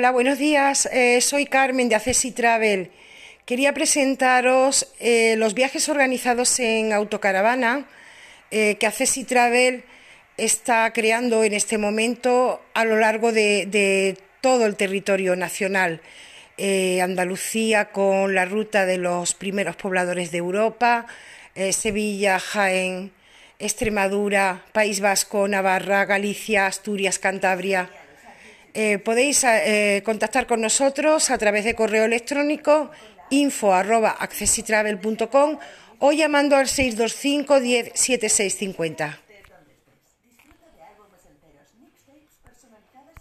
Hola, buenos días. Eh, soy Carmen de Accesi Travel. Quería presentaros eh, los viajes organizados en autocaravana eh, que Accesi Travel está creando en este momento a lo largo de, todo el territorio nacional. Andalucía con la ruta de los primeros pobladores de Europa, Sevilla, Jaén, Extremadura, País Vasco, Navarra, Galicia, Asturias, Cantabria. Eh, podéis eh, contactar con nosotros a través de correo electrónico info arroba o llamando al 625 10 7650.